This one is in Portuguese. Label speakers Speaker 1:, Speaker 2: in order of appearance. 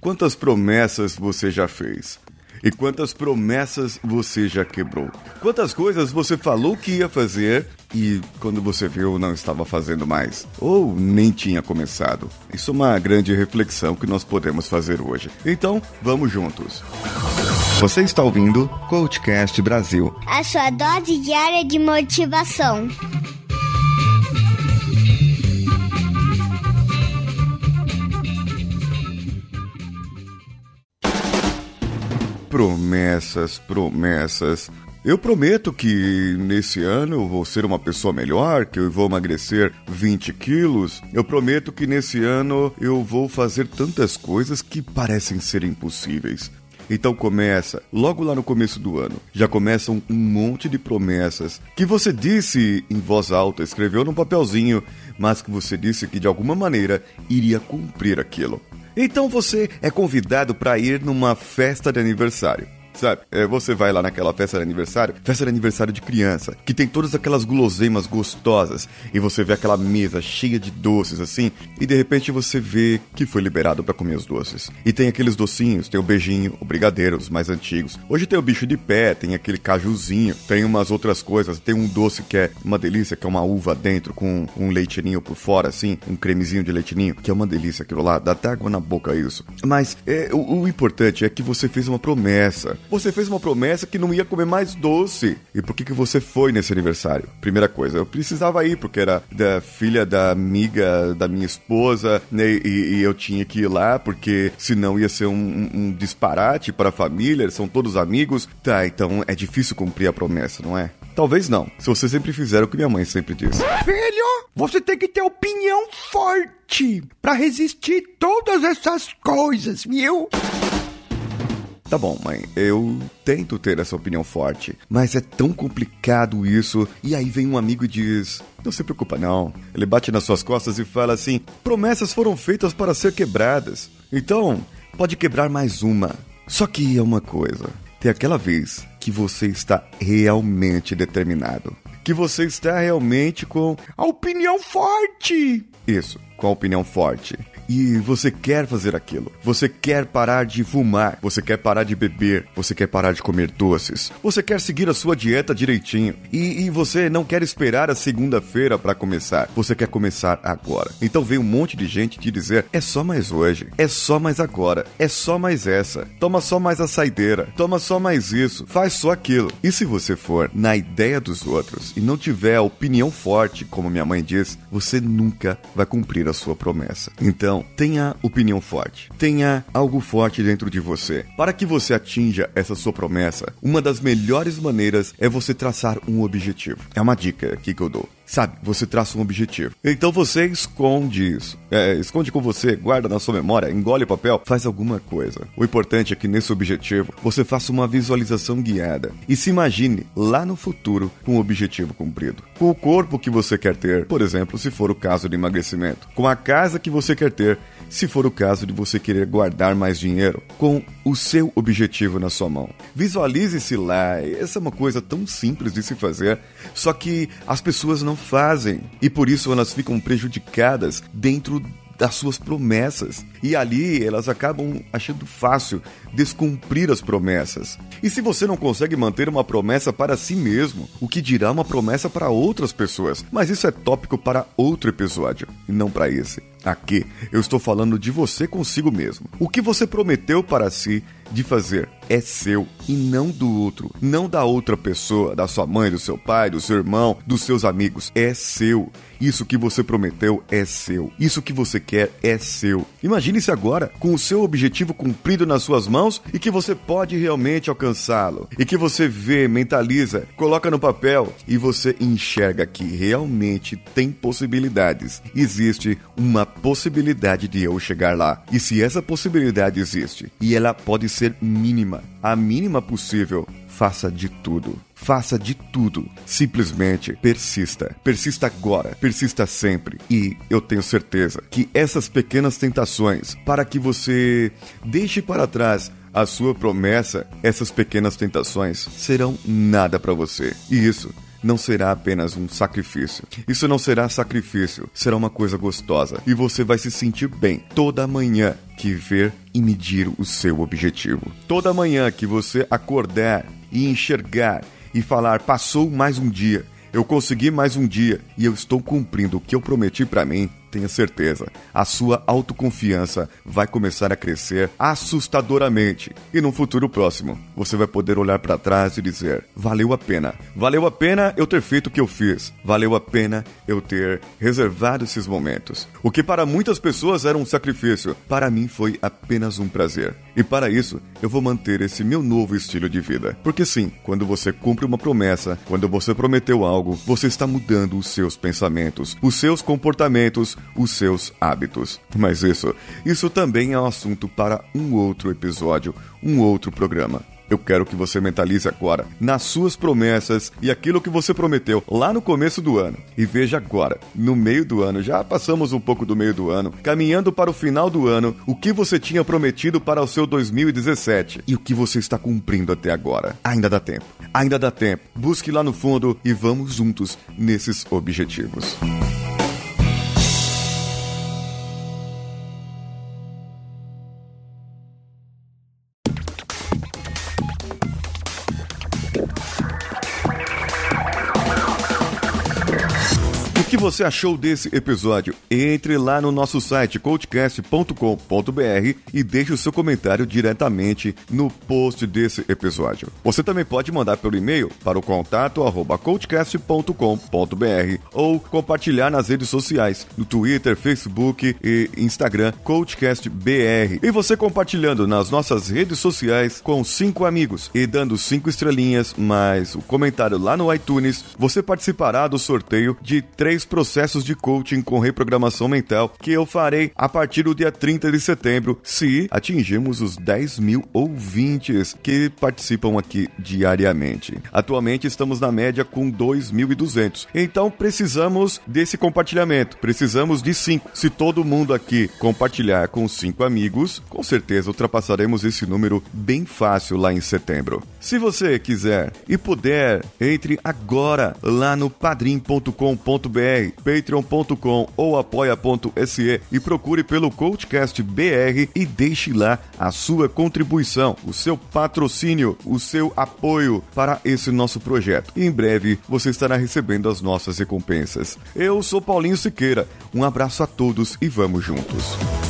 Speaker 1: quantas promessas você já fez? E quantas promessas você já quebrou? Quantas coisas você falou que ia fazer e quando você viu não estava fazendo mais? Ou nem tinha começado? Isso é uma grande reflexão que nós podemos fazer hoje. Então, vamos juntos. Você está ouvindo Coachcast Brasil
Speaker 2: a sua dose diária de motivação.
Speaker 1: Promessas, promessas. Eu prometo que nesse ano eu vou ser uma pessoa melhor, que eu vou emagrecer 20 quilos. Eu prometo que nesse ano eu vou fazer tantas coisas que parecem ser impossíveis. Então começa, logo lá no começo do ano, já começam um monte de promessas que você disse em voz alta, escreveu num papelzinho, mas que você disse que de alguma maneira iria cumprir aquilo. Então você é convidado para ir numa festa de aniversário. Sabe? É, você vai lá naquela festa de aniversário, festa de aniversário de criança, que tem todas aquelas guloseimas gostosas, e você vê aquela mesa cheia de doces assim, e de repente você vê que foi liberado para comer os doces. E tem aqueles docinhos, tem o beijinho, o brigadeiro, os mais antigos. Hoje tem o bicho de pé, tem aquele cajuzinho, tem umas outras coisas, tem um doce que é uma delícia, que é uma uva dentro com um leitinho por fora assim, um cremezinho de leitinho, que é uma delícia aquilo lá, dá até água na boca isso. Mas é, o, o importante é que você fez uma promessa. Você fez uma promessa que não ia comer mais doce. E por que, que você foi nesse aniversário? Primeira coisa, eu precisava ir, porque era da filha da amiga da minha esposa, né? E, e eu tinha que ir lá, porque senão ia ser um, um, disparate para a família, são todos amigos. Tá, então é difícil cumprir a promessa, não é? Talvez não, se você sempre fizer o que minha mãe sempre disse.
Speaker 3: Filho, você tem que ter opinião forte para resistir todas essas coisas, viu?
Speaker 1: Tá bom, mãe, eu tento ter essa opinião forte, mas é tão complicado isso. E aí vem um amigo e diz: Não se preocupa, não. Ele bate nas suas costas e fala assim: Promessas foram feitas para ser quebradas. Então, pode quebrar mais uma. Só que é uma coisa: tem aquela vez que você está realmente determinado. Que você está realmente com
Speaker 3: a opinião forte.
Speaker 1: Isso, com a opinião forte e você quer fazer aquilo. Você quer parar de fumar, você quer parar de beber, você quer parar de comer doces, você quer seguir a sua dieta direitinho e, e você não quer esperar a segunda-feira para começar. Você quer começar agora. Então vem um monte de gente te dizer: é só mais hoje, é só mais agora, é só mais essa, toma só mais a saideira, toma só mais isso, faz só aquilo. E se você for na ideia dos outros e não tiver a opinião forte, como minha mãe diz, você nunca vai cumprir a sua promessa. Então, tenha opinião forte. Tenha algo forte dentro de você. Para que você atinja essa sua promessa, uma das melhores maneiras é você traçar um objetivo. É uma dica aqui que eu dou. Sabe, você traça um objetivo. Então você esconde isso. É, esconde com você, guarda na sua memória, engole o papel, faz alguma coisa. O importante é que nesse objetivo você faça uma visualização guiada e se imagine lá no futuro com o objetivo cumprido. Com o corpo que você quer ter, por exemplo, se for o caso de emagrecimento. Com a casa que você quer ter, se for o caso de você querer guardar mais dinheiro. Com o seu objetivo na sua mão. Visualize-se lá. Essa é uma coisa tão simples de se fazer, só que as pessoas não fazem. E por isso elas ficam prejudicadas dentro das suas promessas. E ali elas acabam achando fácil descumprir as promessas. E se você não consegue manter uma promessa para si mesmo, o que dirá uma promessa para outras pessoas? Mas isso é tópico para outro episódio, e não para esse. Aqui eu estou falando de você consigo mesmo. O que você prometeu para si de fazer é seu e não do outro, não da outra pessoa, da sua mãe, do seu pai, do seu irmão, dos seus amigos. É seu. Isso que você prometeu é seu. Isso que você quer é seu. Imagine-se agora com o seu objetivo cumprido nas suas mãos e que você pode realmente alcançá-lo. E que você vê, mentaliza, coloca no papel e você enxerga que realmente tem possibilidades. Existe uma possibilidade de eu chegar lá. E se essa possibilidade existe e ela pode ser mínima, a mínima possível, faça de tudo. Faça de tudo. Simplesmente persista. Persista agora. Persista sempre. E eu tenho certeza que essas pequenas tentações, para que você deixe para trás a sua promessa, essas pequenas tentações serão nada para você. E isso não será apenas um sacrifício. Isso não será sacrifício, será uma coisa gostosa e você vai se sentir bem toda manhã que ver e medir o seu objetivo. Toda manhã que você acordar e enxergar e falar: passou mais um dia, eu consegui mais um dia e eu estou cumprindo o que eu prometi para mim, tenha certeza, a sua autoconfiança vai começar a crescer assustadoramente. E no futuro próximo, você vai poder olhar para trás e dizer: valeu a pena. Valeu a pena eu ter feito o que eu fiz. Valeu a pena eu ter reservado esses momentos. O que para muitas pessoas era um sacrifício, para mim foi apenas um prazer. E para isso, eu vou manter esse meu novo estilo de vida. Porque sim, quando você cumpre uma promessa, quando você prometeu algo, você está mudando os seus pensamentos, os seus comportamentos, os seus hábitos. Mas isso, isso também é um assunto para um outro episódio, um outro programa. Eu quero que você mentalize agora nas suas promessas e aquilo que você prometeu lá no começo do ano. E veja agora, no meio do ano, já passamos um pouco do meio do ano, caminhando para o final do ano, o que você tinha prometido para o seu 2017 e o que você está cumprindo até agora. Ainda dá tempo. Ainda dá tempo. Busque lá no fundo e vamos juntos nesses objetivos. Que você achou desse episódio? Entre lá no nosso site coachcast.com.br e deixe o seu comentário diretamente no post desse episódio. Você também pode mandar pelo e-mail para o contato arroba coachcast.com.br ou compartilhar nas redes sociais, no Twitter, Facebook e Instagram, CoachCastBR. E você compartilhando nas nossas redes sociais com cinco amigos e dando cinco estrelinhas, mais o comentário lá no iTunes, você participará do sorteio de três processos de coaching com reprogramação mental que eu farei a partir do dia 30 de setembro, se atingirmos os 10 mil ouvintes que participam aqui diariamente. Atualmente estamos na média com 2.200, então precisamos desse compartilhamento, precisamos de 5. Se todo mundo aqui compartilhar com 5 amigos, com certeza ultrapassaremos esse número bem fácil lá em setembro. Se você quiser e puder, entre agora lá no padrim.com.br patreon.com ou apoia.se e procure pelo Coachcast BR e deixe lá a sua contribuição, o seu patrocínio, o seu apoio para esse nosso projeto. E em breve você estará recebendo as nossas recompensas. Eu sou Paulinho Siqueira, um abraço a todos e vamos juntos.